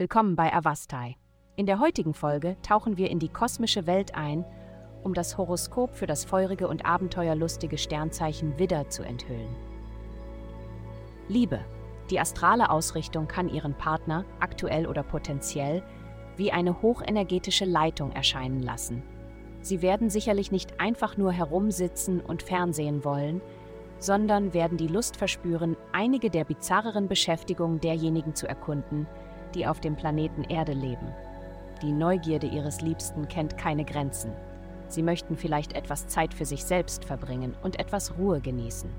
Willkommen bei Avastai. In der heutigen Folge tauchen wir in die kosmische Welt ein, um das Horoskop für das feurige und abenteuerlustige Sternzeichen Widder zu enthüllen. Liebe. Die astrale Ausrichtung kann Ihren Partner, aktuell oder potenziell, wie eine hochenergetische Leitung erscheinen lassen. Sie werden sicherlich nicht einfach nur herumsitzen und Fernsehen wollen, sondern werden die Lust verspüren, einige der bizarreren Beschäftigungen derjenigen zu erkunden, die auf dem Planeten Erde leben. Die Neugierde ihres Liebsten kennt keine Grenzen. Sie möchten vielleicht etwas Zeit für sich selbst verbringen und etwas Ruhe genießen.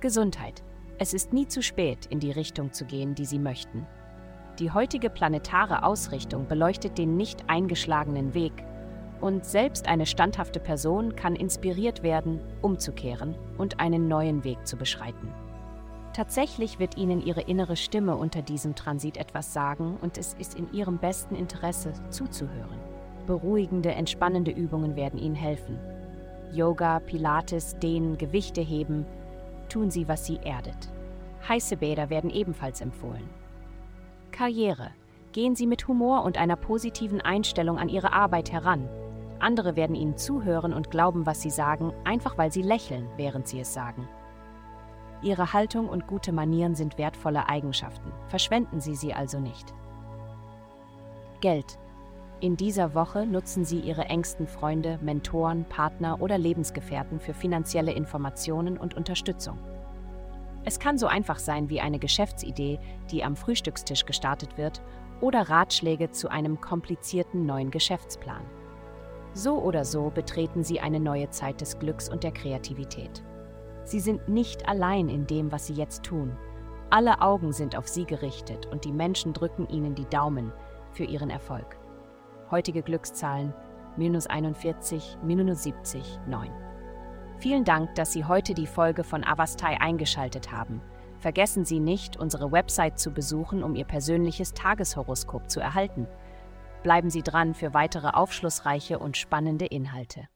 Gesundheit. Es ist nie zu spät, in die Richtung zu gehen, die Sie möchten. Die heutige planetare Ausrichtung beleuchtet den nicht eingeschlagenen Weg, und selbst eine standhafte Person kann inspiriert werden, umzukehren und einen neuen Weg zu beschreiten. Tatsächlich wird Ihnen Ihre innere Stimme unter diesem Transit etwas sagen und es ist in Ihrem besten Interesse zuzuhören. Beruhigende, entspannende Übungen werden Ihnen helfen. Yoga, Pilates, Dehnen, Gewichte heben, tun Sie, was Sie erdet. Heiße Bäder werden ebenfalls empfohlen. Karriere. Gehen Sie mit Humor und einer positiven Einstellung an Ihre Arbeit heran. Andere werden Ihnen zuhören und glauben, was Sie sagen, einfach weil Sie lächeln, während Sie es sagen. Ihre Haltung und gute Manieren sind wertvolle Eigenschaften. Verschwenden Sie sie also nicht. Geld. In dieser Woche nutzen Sie Ihre engsten Freunde, Mentoren, Partner oder Lebensgefährten für finanzielle Informationen und Unterstützung. Es kann so einfach sein wie eine Geschäftsidee, die am Frühstückstisch gestartet wird, oder Ratschläge zu einem komplizierten neuen Geschäftsplan. So oder so betreten Sie eine neue Zeit des Glücks und der Kreativität. Sie sind nicht allein in dem, was sie jetzt tun. Alle Augen sind auf sie gerichtet und die Menschen drücken ihnen die Daumen für ihren Erfolg. Heutige Glückszahlen minus 41, minus 70, 9. Vielen Dank, dass Sie heute die Folge von Avastai eingeschaltet haben. Vergessen Sie nicht, unsere Website zu besuchen, um Ihr persönliches Tageshoroskop zu erhalten. Bleiben Sie dran für weitere aufschlussreiche und spannende Inhalte.